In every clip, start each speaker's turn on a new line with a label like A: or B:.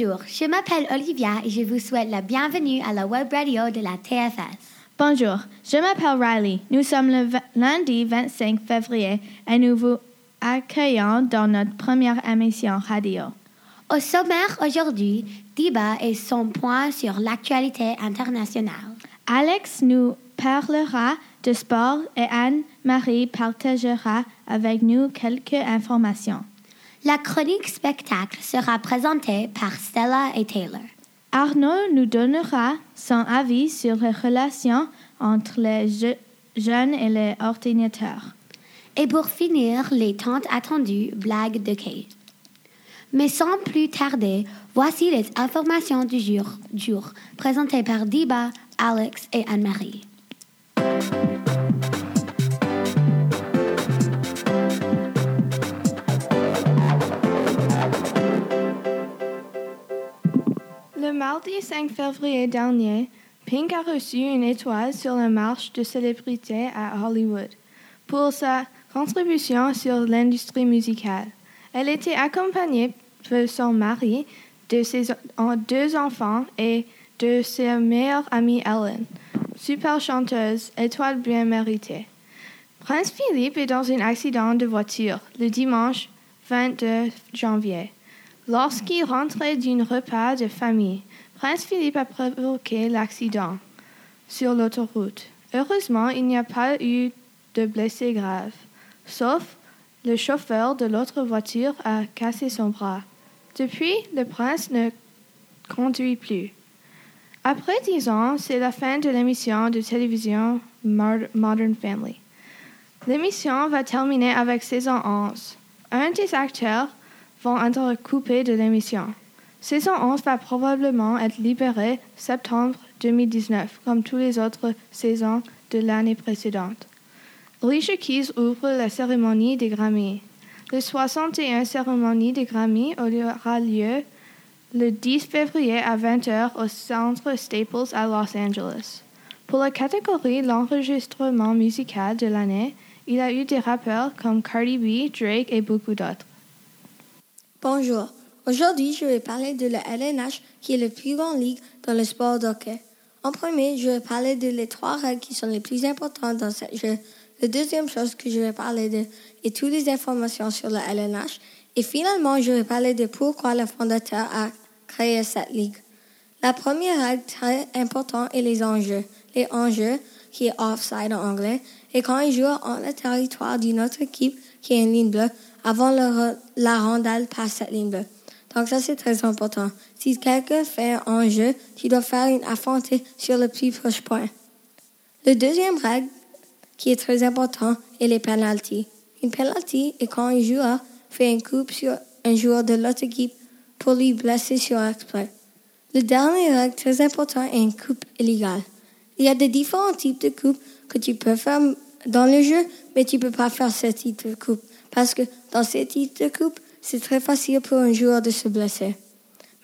A: Bonjour, je m'appelle Olivia et je vous souhaite la bienvenue à la web radio de la TFS.
B: Bonjour, je m'appelle Riley. Nous sommes le lundi 25 février et nous vous accueillons dans notre première émission radio.
A: Au sommaire aujourd'hui, Diba et son point sur l'actualité internationale.
B: Alex nous parlera de sport et Anne-Marie partagera avec nous quelques informations.
A: La chronique spectacle sera présentée par Stella et Taylor.
B: Arnaud nous donnera son avis sur les relations entre les je- jeunes et les ordinateurs.
A: Et pour finir, les tant attendues blagues de Kate. Mais sans plus tarder, voici les informations du jour, jour présentées par Diba, Alex et Anne-Marie.
B: Mardi 5 février dernier, Pink a reçu une étoile sur la marche de célébrité à Hollywood pour sa contribution sur l'industrie musicale. Elle était accompagnée de son mari, de ses deux enfants et de sa meilleure amie Ellen. Super chanteuse, étoile bien méritée. Prince Philippe est dans un accident de voiture le dimanche 22 janvier. Lorsqu'il rentrait d'un repas de famille, Prince Philippe a provoqué l'accident sur l'autoroute. Heureusement, il n'y a pas eu de blessés graves, sauf le chauffeur de l'autre voiture a cassé son bras. Depuis, le prince ne conduit plus. Après dix ans, c'est la fin de l'émission de télévision Modern Family. L'émission va terminer avec saison 11. Un des acteurs va être coupé de l'émission. Saison 11 va probablement être libérée septembre 2019, comme toutes les autres saisons de l'année précédente. Alicia Keys ouvre la cérémonie des Grammy. Le 61 cérémonie des Grammy aura lieu le 10 février à 20h au Centre Staples à Los Angeles. Pour la catégorie l'enregistrement musical de l'année, il a eu des rappeurs comme Cardi B, Drake et beaucoup d'autres.
C: Bonjour. Aujourd'hui, je vais parler de la LNH, qui est la plus grande ligue dans le sport d'hockey. En premier, je vais parler de les trois règles qui sont les plus importantes dans ce jeu. La deuxième chose que je vais parler de est toutes les informations sur la LNH. Et finalement, je vais parler de pourquoi le fondateur a créé cette ligue. La première règle très importante est les enjeux. Les enjeux, qui est offside en anglais, et quand un joueur en le territoire d'une autre équipe, qui est une ligne bleue, avant le- la rondelle passe cette ligne bleue. Donc ça, c'est très important. Si quelqu'un fait un enjeu, tu dois faire une affrontée sur le plus proche point. Le deuxième règle, qui est très important, est les penalties. Une penalty est quand un joueur fait une coupe sur un joueur de l'autre équipe pour lui blesser sur exploit. Le dernier règle très important est une coupe illégale. Il y a des différents types de coupes que tu peux faire dans le jeu, mais tu peux pas faire ce type de coupe. Parce que dans ce type de coupe, c'est très facile pour un joueur de se blesser.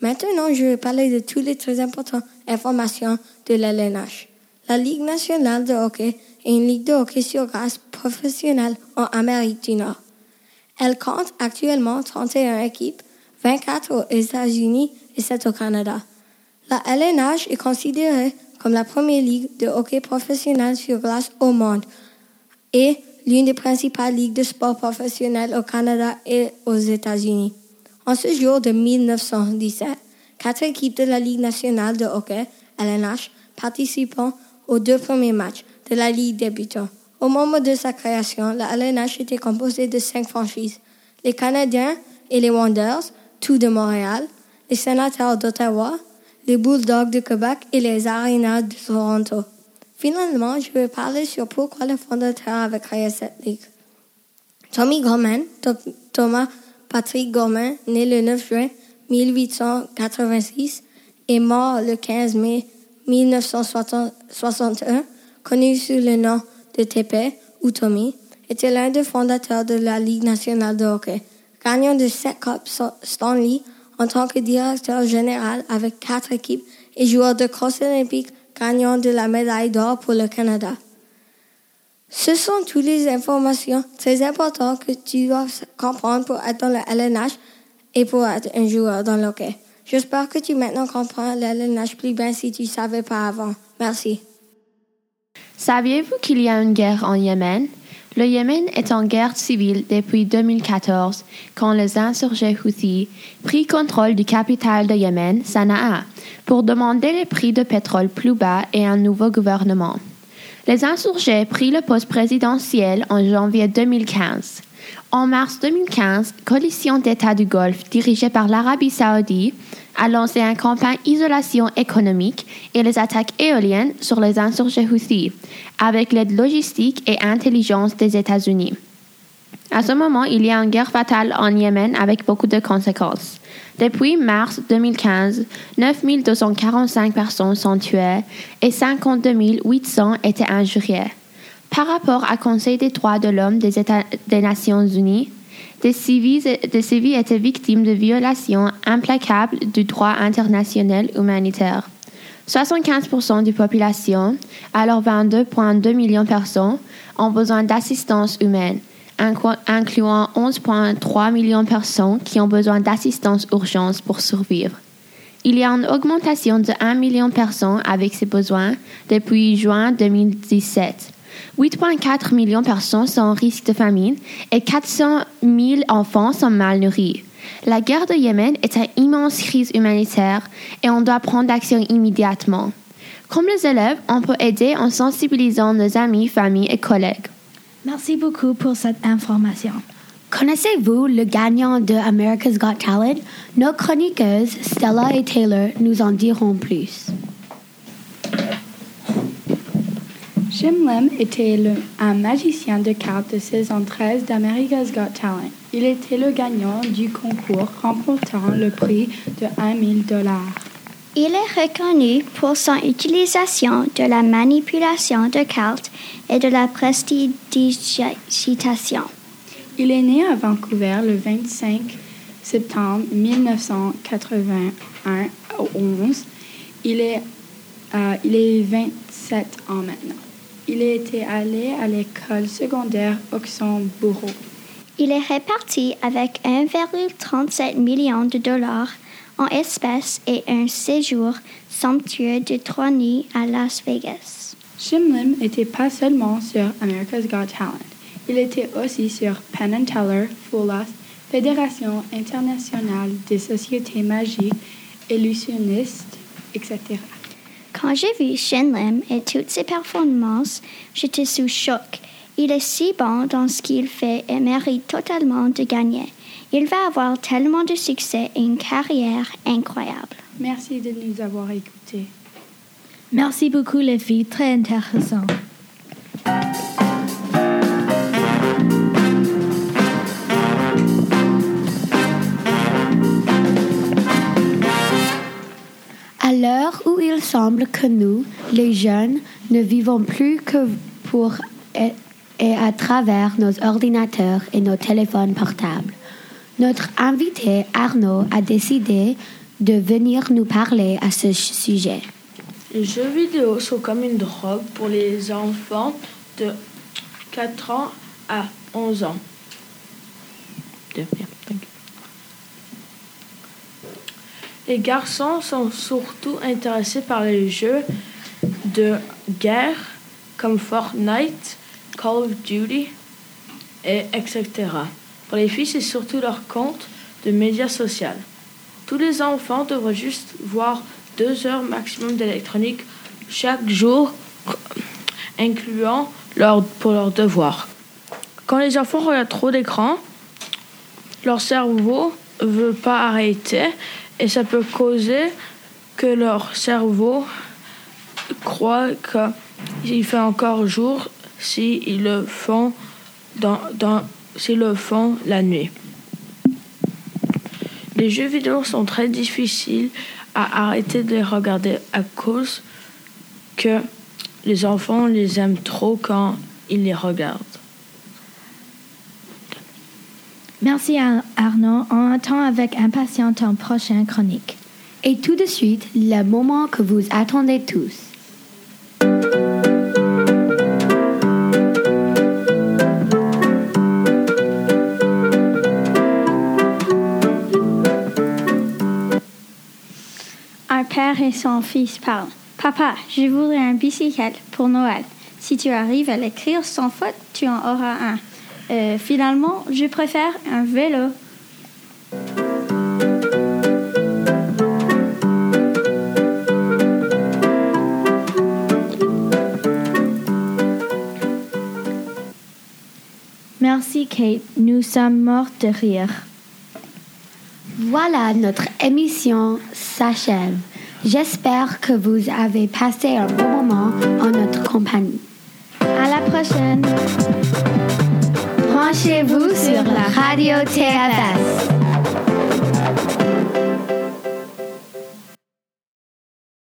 C: Maintenant, je vais parler de toutes les très importantes informations de la LNH. La Ligue nationale de hockey est une ligue de hockey sur glace professionnelle en Amérique du Nord. Elle compte actuellement 31 équipes, 24 aux États-Unis et 7 au Canada. La LNH est considérée comme la première ligue de hockey professionnel sur glace au monde et l'une des principales ligues de sport professionnel au Canada et aux États-Unis. En ce jour de 1917, quatre équipes de la Ligue nationale de hockey, LNH, participant aux deux premiers matchs de la Ligue débutant. Au moment de sa création, la LNH était composée de cinq franchises. Les Canadiens et les Wanderers, tous de Montréal, les Sénateurs d'Ottawa, les Bulldogs de Québec et les Arenas de Toronto. Finalement, je vais parler sur pourquoi le fondateur avait créé cette ligue. Tommy Gorman, Thomas Patrick Gorman, né le 9 juin 1886 et mort le 15 mai 1961, connu sous le nom de TP ou Tommy, était l'un des fondateurs de la Ligue nationale de hockey, gagnant de sept Cupes Stanley en tant que directeur général avec quatre équipes et joueur de cross olympique gagnant de la médaille d'or pour le Canada. Ce sont toutes les informations très importantes que tu dois comprendre pour être dans le LNH et pour être un joueur dans le hockey. J'espère que tu maintenant comprends l'LNH plus bien si tu savais pas avant. Merci.
D: Saviez-vous qu'il y a une guerre en Yémen? Le Yémen est en guerre civile depuis 2014, quand les insurgés Houthis pris contrôle du capital de Yémen, Sanaa, pour demander les prix de pétrole plus bas et un nouveau gouvernement. Les insurgés pris le poste présidentiel en janvier 2015. En mars 2015, coalition d'États du Golfe dirigée par l'Arabie saoudite a lancé une campagne isolation économique et les attaques éoliennes sur les insurgés Houthis, avec l'aide logistique et intelligence des États-Unis. À ce moment, il y a une guerre fatale en Yémen avec beaucoup de conséquences. Depuis mars 2015, 9 245 personnes sont tuées et 52 800 étaient injuriées. Par rapport au Conseil des droits de l'homme des, des Nations Unies, des civils, des étaient victimes de violations implacables du droit international humanitaire. 75% de la population, alors 22,2 millions de personnes, ont besoin d'assistance humaine, incluant 11,3 millions de personnes qui ont besoin d'assistance urgente pour survivre. Il y a une augmentation de 1 million de personnes avec ces besoins depuis juin 2017 8,4 millions de personnes sont en risque de famine et 400 000 enfants sont mal nourris. La guerre de Yémen est une immense crise humanitaire et on doit prendre action immédiatement. Comme les élèves, on peut aider en sensibilisant nos amis, familles et collègues.
E: Merci beaucoup pour cette information.
A: Connaissez-vous le gagnant de America's Got Talent? Nos chroniqueuses, Stella et Taylor, nous en diront plus.
F: Jim Lim était le, un magicien de cartes de saison 13 d'America's Got Talent. Il était le gagnant du concours remportant le prix de 1 000 dollars.
G: Il est reconnu pour son utilisation de la manipulation de cartes et de la prestidigitation.
F: Il est né à Vancouver le 25 septembre 1981 11. Il est, euh, il est 27 ans maintenant. Il était allé à l'école secondaire Oxenbourg.
G: Il est réparti avec 1,37 million de dollars en espèces et un séjour somptueux de trois nuits à Las Vegas.
F: Jim Lim n'était pas seulement sur America's Got Talent. Il était aussi sur Penn and Teller, FULAS, Fédération internationale des sociétés magiques, illusionnistes, etc.
G: Quand j'ai vu Shin Lim et toutes ses performances, j'étais sous choc. Il est si bon dans ce qu'il fait et mérite totalement de gagner. Il va avoir tellement de succès et une carrière incroyable.
F: Merci de nous avoir écoutés.
E: Merci beaucoup les filles, très intéressant.
A: Semble que nous, les jeunes, ne vivons plus que pour et, et à travers nos ordinateurs et nos téléphones portables, notre invité Arnaud a décidé de venir nous parler à ce sujet.
H: Les jeux vidéo sont comme une drogue pour les enfants de 4 ans à 11 ans. Les garçons sont surtout intéressés par les jeux de guerre comme Fortnite, Call of Duty, et etc. Pour les filles, c'est surtout leur compte de médias sociaux. Tous les enfants devraient juste voir deux heures maximum d'électronique chaque jour, incluant pour leurs devoirs. Quand les enfants regardent trop d'écran, leur cerveau ne veut pas arrêter et ça peut causer que leur cerveau croit qu'il fait encore jour s'ils le dans s'ils le font la nuit. Les jeux vidéo sont très difficiles à arrêter de les regarder à cause que les enfants les aiment trop quand ils les regardent.
E: Merci Arnaud. On attend avec impatience ton prochain chronique.
A: Et tout de suite, le moment que vous attendez tous.
G: et son fils parlent. Papa, je voudrais un bicyclette pour Noël. Si tu arrives à l'écrire sans faute, tu en auras un. Euh, finalement, je préfère un vélo. Merci Kate, nous sommes morts de rire.
A: Voilà, notre émission s'achève. J'espère que vous avez passé un bon moment en notre compagnie.
G: À la prochaine.
A: Branchez-vous sur la radio TFS.